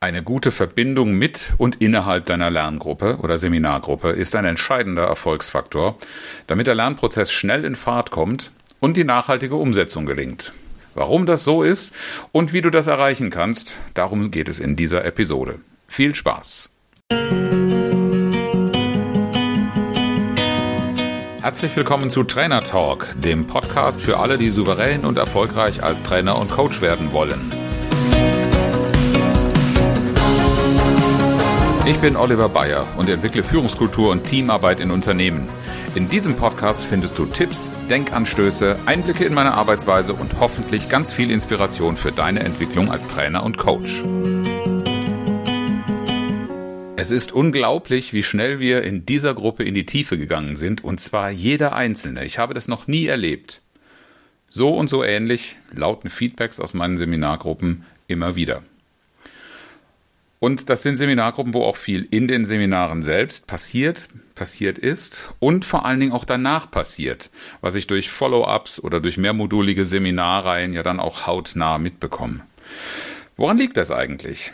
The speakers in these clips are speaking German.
Eine gute Verbindung mit und innerhalb deiner Lerngruppe oder Seminargruppe ist ein entscheidender Erfolgsfaktor, damit der Lernprozess schnell in Fahrt kommt und die nachhaltige Umsetzung gelingt. Warum das so ist und wie du das erreichen kannst, darum geht es in dieser Episode. Viel Spaß! Herzlich willkommen zu Trainer Talk, dem Podcast für alle, die souverän und erfolgreich als Trainer und Coach werden wollen. Ich bin Oliver Bayer und entwickle Führungskultur und Teamarbeit in Unternehmen. In diesem Podcast findest du Tipps, Denkanstöße, Einblicke in meine Arbeitsweise und hoffentlich ganz viel Inspiration für deine Entwicklung als Trainer und Coach. Es ist unglaublich, wie schnell wir in dieser Gruppe in die Tiefe gegangen sind, und zwar jeder Einzelne. Ich habe das noch nie erlebt. So und so ähnlich lauten Feedbacks aus meinen Seminargruppen immer wieder. Und das sind Seminargruppen, wo auch viel in den Seminaren selbst passiert, passiert ist und vor allen Dingen auch danach passiert, was ich durch Follow-ups oder durch mehrmodulige Seminarreihen ja dann auch hautnah mitbekomme. Woran liegt das eigentlich?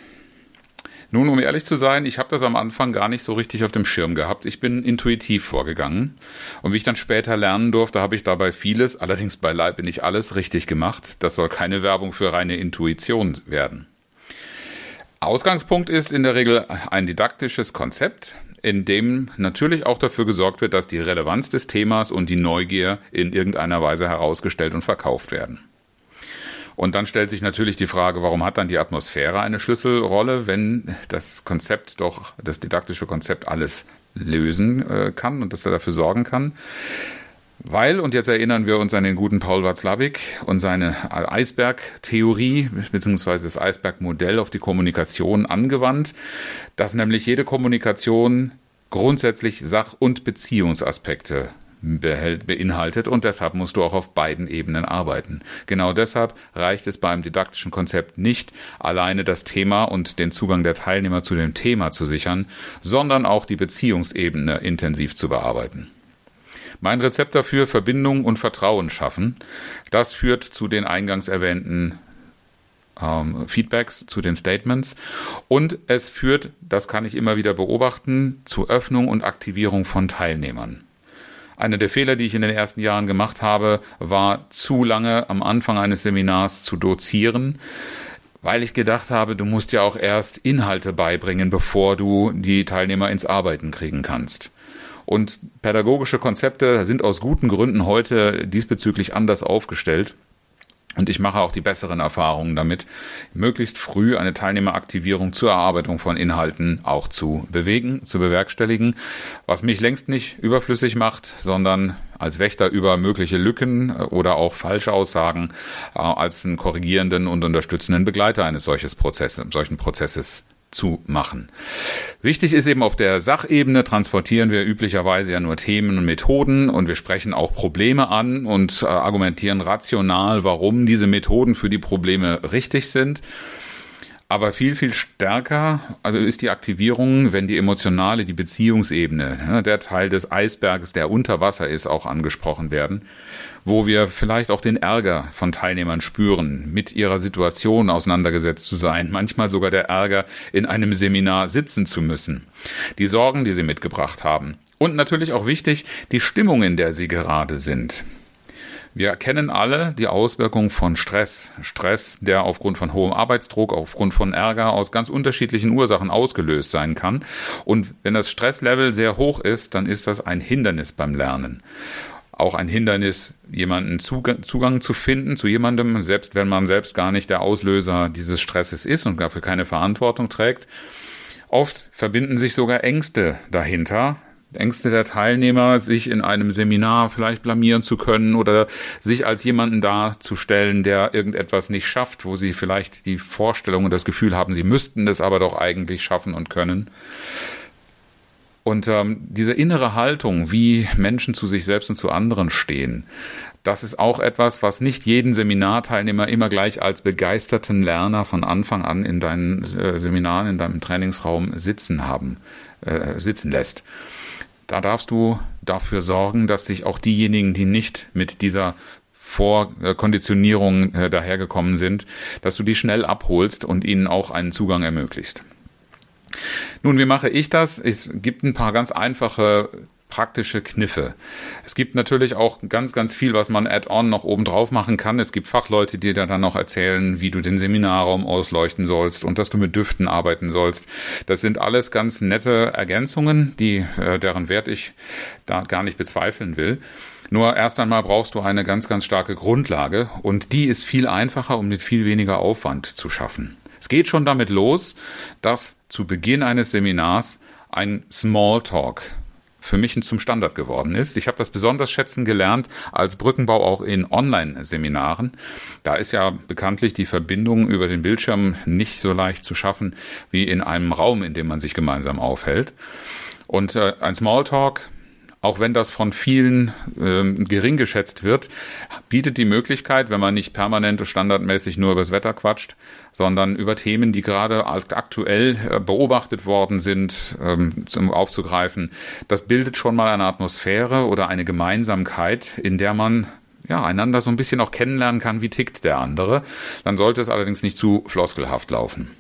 Nun, um ehrlich zu sein, ich habe das am Anfang gar nicht so richtig auf dem Schirm gehabt. Ich bin intuitiv vorgegangen. Und wie ich dann später lernen durfte, habe ich dabei vieles, allerdings beileibe nicht alles, richtig gemacht. Das soll keine Werbung für reine Intuition werden. Ausgangspunkt ist in der Regel ein didaktisches Konzept, in dem natürlich auch dafür gesorgt wird, dass die Relevanz des Themas und die Neugier in irgendeiner Weise herausgestellt und verkauft werden. Und dann stellt sich natürlich die Frage, warum hat dann die Atmosphäre eine Schlüsselrolle, wenn das Konzept doch, das didaktische Konzept alles lösen äh, kann und dass er dafür sorgen kann. Weil, und jetzt erinnern wir uns an den guten Paul Watzlawick und seine Eisberg-Theorie, beziehungsweise das Eisberg-Modell auf die Kommunikation angewandt, dass nämlich jede Kommunikation grundsätzlich Sach- und Beziehungsaspekte beinhaltet und deshalb musst du auch auf beiden Ebenen arbeiten. Genau deshalb reicht es beim didaktischen Konzept nicht, alleine das Thema und den Zugang der Teilnehmer zu dem Thema zu sichern, sondern auch die Beziehungsebene intensiv zu bearbeiten. Mein Rezept dafür, Verbindung und Vertrauen schaffen. Das führt zu den eingangs erwähnten ähm, Feedbacks, zu den Statements. Und es führt, das kann ich immer wieder beobachten, zu Öffnung und Aktivierung von Teilnehmern. Einer der Fehler, die ich in den ersten Jahren gemacht habe, war zu lange am Anfang eines Seminars zu dozieren, weil ich gedacht habe, du musst ja auch erst Inhalte beibringen, bevor du die Teilnehmer ins Arbeiten kriegen kannst. Und pädagogische Konzepte sind aus guten Gründen heute diesbezüglich anders aufgestellt. Und ich mache auch die besseren Erfahrungen damit, möglichst früh eine Teilnehmeraktivierung zur Erarbeitung von Inhalten auch zu bewegen, zu bewerkstelligen, was mich längst nicht überflüssig macht, sondern als Wächter über mögliche Lücken oder auch falsche Aussagen äh, als einen korrigierenden und unterstützenden Begleiter eines solches Prozesses, solchen Prozesses zu machen. Wichtig ist eben auf der Sachebene transportieren wir üblicherweise ja nur Themen und Methoden und wir sprechen auch Probleme an und äh, argumentieren rational, warum diese Methoden für die Probleme richtig sind. Aber viel, viel stärker also ist die Aktivierung, wenn die emotionale, die Beziehungsebene, der Teil des Eisberges, der unter Wasser ist, auch angesprochen werden, wo wir vielleicht auch den Ärger von Teilnehmern spüren, mit ihrer Situation auseinandergesetzt zu sein, manchmal sogar der Ärger, in einem Seminar sitzen zu müssen, die Sorgen, die sie mitgebracht haben. Und natürlich auch wichtig, die Stimmung, in der sie gerade sind. Wir kennen alle die Auswirkungen von Stress. Stress, der aufgrund von hohem Arbeitsdruck, aufgrund von Ärger aus ganz unterschiedlichen Ursachen ausgelöst sein kann. Und wenn das Stresslevel sehr hoch ist, dann ist das ein Hindernis beim Lernen. Auch ein Hindernis, jemanden Zugang, Zugang zu finden zu jemandem, selbst wenn man selbst gar nicht der Auslöser dieses Stresses ist und dafür keine Verantwortung trägt. Oft verbinden sich sogar Ängste dahinter, Ängste der Teilnehmer, sich in einem Seminar vielleicht blamieren zu können oder sich als jemanden darzustellen, der irgendetwas nicht schafft, wo sie vielleicht die Vorstellung und das Gefühl haben, sie müssten das aber doch eigentlich schaffen und können. Und ähm, diese innere Haltung, wie Menschen zu sich selbst und zu anderen stehen, das ist auch etwas, was nicht jeden Seminarteilnehmer immer gleich als begeisterten Lerner von Anfang an in deinen äh, Seminaren, in deinem Trainingsraum sitzen haben, äh, sitzen lässt. Da darfst du dafür sorgen, dass sich auch diejenigen, die nicht mit dieser Vorkonditionierungen äh, dahergekommen sind, dass du die schnell abholst und ihnen auch einen Zugang ermöglicht. Nun, wie mache ich das? Es gibt ein paar ganz einfache praktische Kniffe. Es gibt natürlich auch ganz, ganz viel, was man add-on noch oben drauf machen kann. Es gibt Fachleute, die dir dann noch erzählen, wie du den Seminarraum ausleuchten sollst und dass du mit Düften arbeiten sollst. Das sind alles ganz nette Ergänzungen, die, äh, deren Wert ich da gar nicht bezweifeln will. Nur erst einmal brauchst du eine ganz, ganz starke Grundlage und die ist viel einfacher und mit viel weniger Aufwand zu schaffen. Es geht schon damit los, dass zu Beginn eines Seminars ein Smalltalk für mich zum Standard geworden ist. Ich habe das besonders schätzen gelernt als Brückenbau auch in Online-Seminaren. Da ist ja bekanntlich die Verbindung über den Bildschirm nicht so leicht zu schaffen wie in einem Raum, in dem man sich gemeinsam aufhält. Und äh, ein Smalltalk auch wenn das von vielen ähm, gering geschätzt wird, bietet die Möglichkeit, wenn man nicht permanent und standardmäßig nur übers Wetter quatscht, sondern über Themen, die gerade aktuell äh, beobachtet worden sind, ähm, zum aufzugreifen. Das bildet schon mal eine Atmosphäre oder eine Gemeinsamkeit, in der man ja, einander so ein bisschen auch kennenlernen kann, wie tickt der andere. Dann sollte es allerdings nicht zu floskelhaft laufen.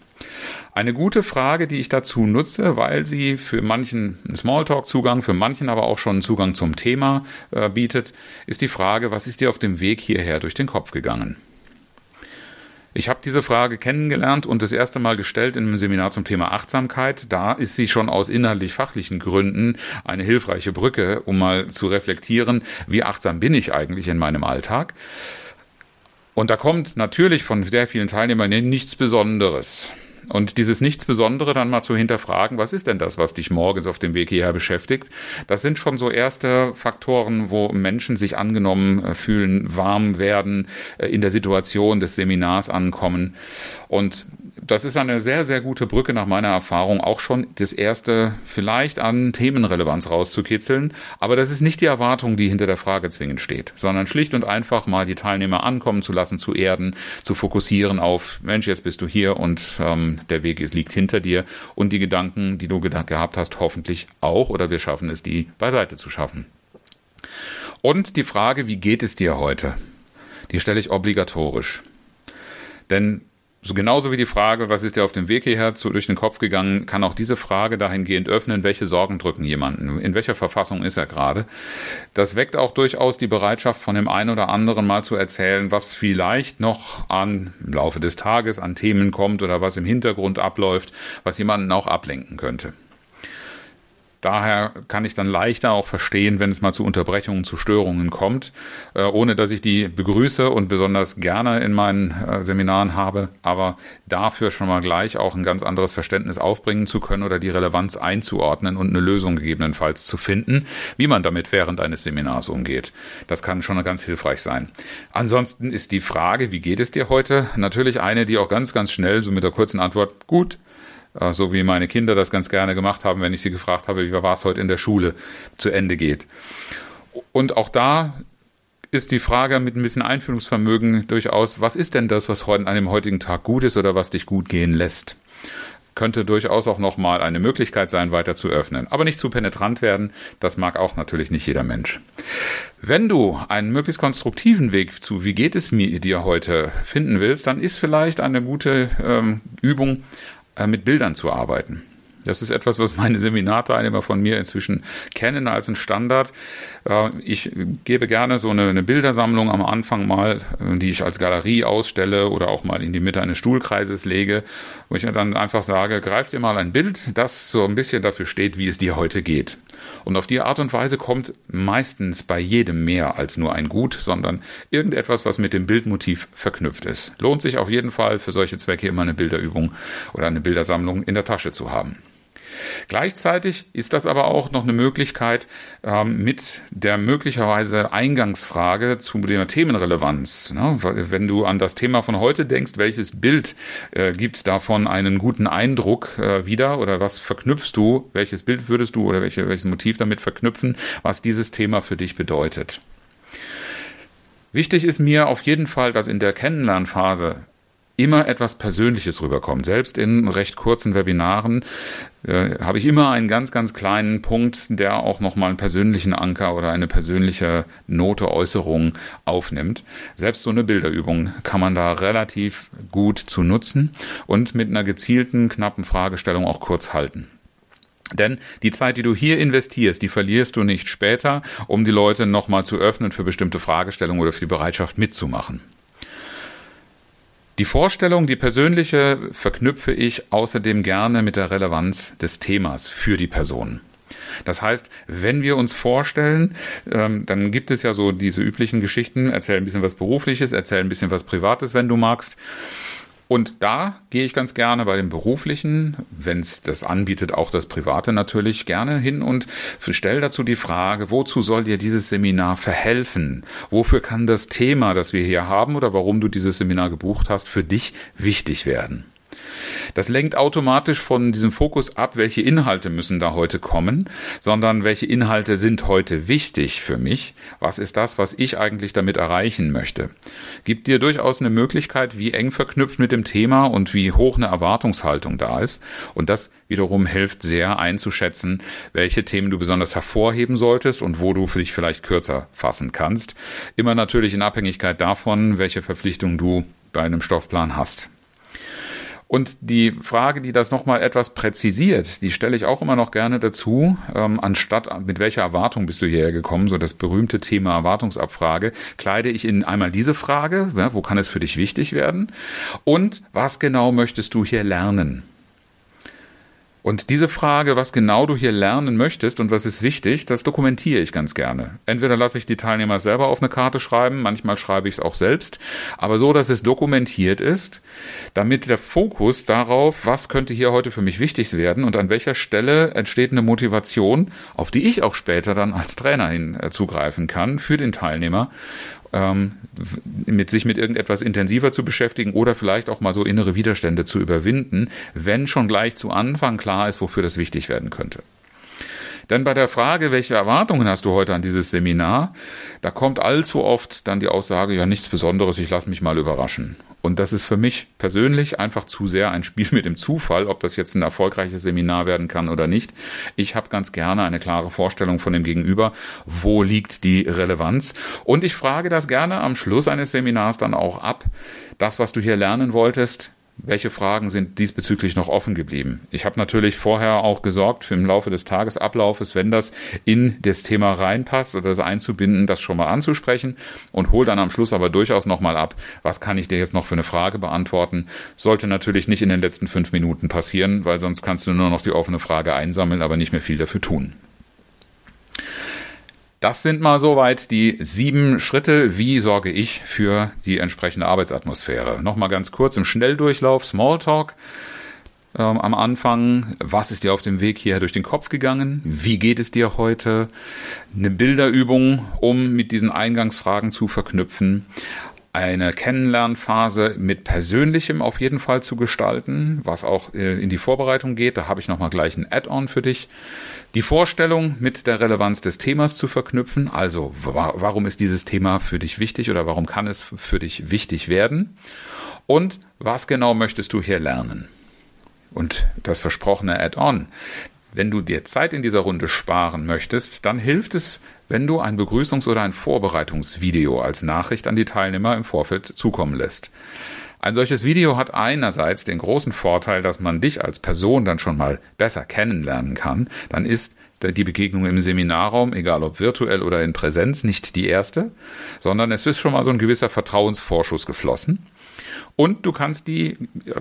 Eine gute Frage, die ich dazu nutze, weil sie für manchen Smalltalk-Zugang, für manchen aber auch schon Zugang zum Thema äh, bietet, ist die Frage, was ist dir auf dem Weg hierher durch den Kopf gegangen? Ich habe diese Frage kennengelernt und das erste Mal gestellt in einem Seminar zum Thema Achtsamkeit. Da ist sie schon aus inhaltlich-fachlichen Gründen eine hilfreiche Brücke, um mal zu reflektieren, wie achtsam bin ich eigentlich in meinem Alltag. Und da kommt natürlich von sehr vielen Teilnehmern nichts Besonderes. Und dieses Nichts Besondere dann mal zu hinterfragen, was ist denn das, was dich morgens auf dem Weg hierher beschäftigt? Das sind schon so erste Faktoren, wo Menschen sich angenommen äh, fühlen, warm werden, äh, in der Situation des Seminars ankommen. Und das ist eine sehr, sehr gute Brücke nach meiner Erfahrung, auch schon das erste vielleicht an Themenrelevanz rauszukitzeln. Aber das ist nicht die Erwartung, die hinter der Frage zwingend steht, sondern schlicht und einfach mal die Teilnehmer ankommen zu lassen, zu erden, zu fokussieren auf, Mensch, jetzt bist du hier und ähm, der Weg liegt hinter dir und die Gedanken, die du gehabt hast, hoffentlich auch oder wir schaffen es, die beiseite zu schaffen. Und die Frage, wie geht es dir heute? Die stelle ich obligatorisch. Denn so genauso wie die Frage, was ist dir auf dem Weg hierher zu, durch den Kopf gegangen, kann auch diese Frage dahingehend öffnen, welche Sorgen drücken jemanden, in welcher Verfassung ist er gerade. Das weckt auch durchaus die Bereitschaft von dem einen oder anderen mal zu erzählen, was vielleicht noch an im Laufe des Tages an Themen kommt oder was im Hintergrund abläuft, was jemanden auch ablenken könnte. Daher kann ich dann leichter auch verstehen, wenn es mal zu Unterbrechungen, zu Störungen kommt, äh, ohne dass ich die begrüße und besonders gerne in meinen äh, Seminaren habe, aber dafür schon mal gleich auch ein ganz anderes Verständnis aufbringen zu können oder die Relevanz einzuordnen und eine Lösung gegebenenfalls zu finden, wie man damit während eines Seminars umgeht. Das kann schon ganz hilfreich sein. Ansonsten ist die Frage, wie geht es dir heute, natürlich eine, die auch ganz, ganz schnell so mit der kurzen Antwort gut so wie meine Kinder das ganz gerne gemacht haben, wenn ich sie gefragt habe, wie war es heute in der Schule, zu Ende geht. Und auch da ist die Frage mit ein bisschen Einfühlungsvermögen durchaus, was ist denn das, was heute an dem heutigen Tag gut ist oder was dich gut gehen lässt? Könnte durchaus auch nochmal eine Möglichkeit sein, weiter zu öffnen. Aber nicht zu penetrant werden, das mag auch natürlich nicht jeder Mensch. Wenn du einen möglichst konstruktiven Weg zu, wie geht es mir dir heute, finden willst, dann ist vielleicht eine gute ähm, Übung, äh, mit Bildern zu arbeiten. Das ist etwas, was meine Seminarteilnehmer von mir inzwischen kennen als ein Standard. Äh, ich gebe gerne so eine, Bildersammlung am Anfang mal, äh, die ich als Galerie ausstelle oder auch mal in die Mitte eines Stuhlkreises lege, wo ich dann einfach sage, greif dir mal ein Bild, das so ein bisschen dafür steht, wie es dir heute geht. Und auf die Art und Weise kommt meistens bei jedem mehr als nur ein Gut, sondern irgendetwas, was mit dem Bildmotiv verknüpft ist. Lohnt sich auf jeden Fall für solche Zwecke immer eine Bilderübung oder eine Bildersammlung in der Tasche zu haben. Gleichzeitig ist das aber auch noch eine Möglichkeit, ähm, mit der möglicherweise Eingangsfrage zu der Themenrelevanz. Ne? Wenn du an das Thema von heute denkst, welches Bild äh, gibt davon einen guten Eindruck äh, wieder oder was verknüpfst du, welches Bild würdest du oder welche, welches Motiv damit verknüpfen, was dieses Thema für dich bedeutet. Wichtig ist mir auf jeden Fall, dass in der Kennenlernphase immer etwas Persönliches rüberkommt. Selbst in recht kurzen Webinaren äh, habe ich immer einen ganz, ganz kleinen Punkt, der auch nochmal einen persönlichen Anker oder eine persönliche Note, Äußerung aufnimmt. Selbst so eine Bilderübung kann man da relativ gut zu nutzen und mit einer gezielten, knappen Fragestellung auch kurz halten. Denn die Zeit, die du hier investierst, die verlierst du nicht später, um die Leute nochmal zu öffnen für bestimmte Fragestellungen oder für die Bereitschaft mitzumachen. Die Vorstellung, die persönliche, verknüpfe ich außerdem gerne mit der Relevanz des Themas für die Person. Das heißt, wenn wir uns vorstellen, ähm, dann gibt es ja so diese üblichen Geschichten, erzähl ein bisschen was Berufliches, erzähl ein bisschen was Privates, wenn du magst. Und da gehe ich ganz gerne bei dem Beruflichen, wenn es das anbietet, auch das Private natürlich gerne hin und stelle dazu die Frage, wozu soll dir dieses Seminar verhelfen? Wofür kann das Thema, das wir hier haben oder warum du dieses Seminar gebucht hast, für dich wichtig werden? Das lenkt automatisch von diesem Fokus ab, welche Inhalte müssen da heute kommen, sondern welche Inhalte sind heute wichtig für mich? Was ist das, was ich eigentlich damit erreichen möchte? Gibt dir durchaus eine Möglichkeit, wie eng verknüpft mit dem Thema und wie hoch eine Erwartungshaltung da ist. Und das wiederum hilft sehr einzuschätzen, welche Themen du besonders hervorheben solltest und wo du für dich vielleicht kürzer fassen kannst. Immer natürlich in Abhängigkeit davon, welche Verpflichtungen du bei einem Stoffplan hast. Und die Frage, die das nochmal etwas präzisiert, die stelle ich auch immer noch gerne dazu, ähm, anstatt mit welcher Erwartung bist du hierher gekommen, so das berühmte Thema Erwartungsabfrage, kleide ich in einmal diese Frage, ja, wo kann es für dich wichtig werden und was genau möchtest du hier lernen? Und diese Frage, was genau du hier lernen möchtest und was ist wichtig, das dokumentiere ich ganz gerne. Entweder lasse ich die Teilnehmer selber auf eine Karte schreiben, manchmal schreibe ich es auch selbst, aber so, dass es dokumentiert ist, damit der Fokus darauf, was könnte hier heute für mich wichtig werden und an welcher Stelle entsteht eine Motivation, auf die ich auch später dann als Trainer hin äh, zugreifen kann für den Teilnehmer ähm, mit sich mit irgendetwas intensiver zu beschäftigen oder vielleicht auch mal so innere Widerstände zu überwinden, wenn schon gleich zu Anfang klar ist, wofür das wichtig werden könnte. Denn bei der Frage, welche Erwartungen hast du heute an dieses Seminar, da kommt allzu oft dann die Aussage, ja nichts Besonderes, ich lasse mich mal überraschen. Und das ist für mich persönlich einfach zu sehr ein Spiel mit dem Zufall, ob das jetzt ein erfolgreiches Seminar werden kann oder nicht. Ich habe ganz gerne eine klare Vorstellung von dem Gegenüber, wo liegt die Relevanz. Und ich frage das gerne am Schluss eines Seminars dann auch ab. Das, was du hier lernen wolltest, welche Fragen sind diesbezüglich noch offen geblieben? Ich habe natürlich vorher auch gesorgt, für im Laufe des Tagesablaufes, wenn das in das Thema reinpasst oder das einzubinden, das schon mal anzusprechen und hole dann am Schluss aber durchaus nochmal ab, was kann ich dir jetzt noch für eine Frage beantworten? Sollte natürlich nicht in den letzten fünf Minuten passieren, weil sonst kannst du nur noch die offene Frage einsammeln, aber nicht mehr viel dafür tun. Das sind mal soweit die sieben Schritte. Wie sorge ich für die entsprechende Arbeitsatmosphäre? Nochmal ganz kurz im Schnelldurchlauf, Smalltalk. Ähm, am Anfang, was ist dir auf dem Weg hierher durch den Kopf gegangen? Wie geht es dir heute? Eine Bilderübung, um mit diesen Eingangsfragen zu verknüpfen eine Kennenlernphase mit Persönlichem auf jeden Fall zu gestalten, was auch äh, in die Vorbereitung geht. Da habe ich nochmal gleich ein Add-on für dich. Die Vorstellung mit der Relevanz des Themas zu verknüpfen. Also, warum ist dieses Thema für dich wichtig oder warum kann es für dich wichtig werden? Und was genau möchtest du hier lernen? Und das versprochene Add-on. Wenn du dir Zeit in dieser Runde sparen möchtest, dann hilft es, wenn du ein Begrüßungs- oder ein Vorbereitungsvideo als Nachricht an die Teilnehmer im Vorfeld zukommen lässt. Ein solches Video hat einerseits den großen Vorteil, dass man dich als Person dann schon mal besser kennenlernen kann. Dann ist die Begegnung im Seminarraum, egal ob virtuell oder in Präsenz, nicht die erste, sondern es ist schon mal so ein gewisser Vertrauensvorschuss geflossen. Und du kannst die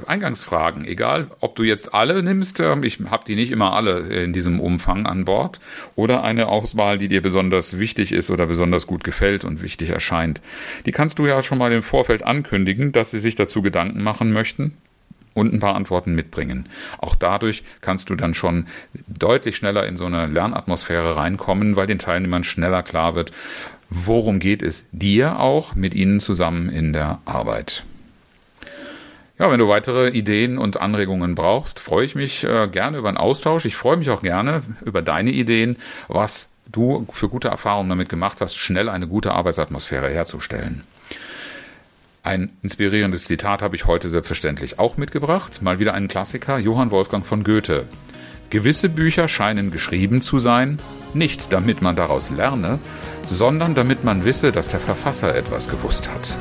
Eingangsfragen, egal ob du jetzt alle nimmst, ähm, ich habe die nicht immer alle in diesem Umfang an Bord, oder eine Auswahl, die dir besonders wichtig ist oder besonders gut gefällt und wichtig erscheint, die kannst du ja schon mal im Vorfeld ankündigen, dass sie sich dazu Gedanken machen möchten und ein paar Antworten mitbringen. Auch dadurch kannst du dann schon deutlich schneller in so eine Lernatmosphäre reinkommen, weil den Teilnehmern schneller klar wird, worum geht es dir auch mit ihnen zusammen in der Arbeit. Ja, wenn du weitere Ideen und Anregungen brauchst, freue ich mich äh, gerne über einen Austausch. Ich freue mich auch gerne über deine Ideen, was du für gute Erfahrungen damit gemacht hast, schnell eine gute Arbeitsatmosphäre herzustellen. Ein inspirierendes Zitat habe ich heute selbstverständlich auch mitgebracht. Mal wieder ein Klassiker, Johann Wolfgang von Goethe. Gewisse Bücher scheinen geschrieben zu sein, nicht damit man daraus lerne, sondern damit man wisse, dass der Verfasser etwas gewusst hat.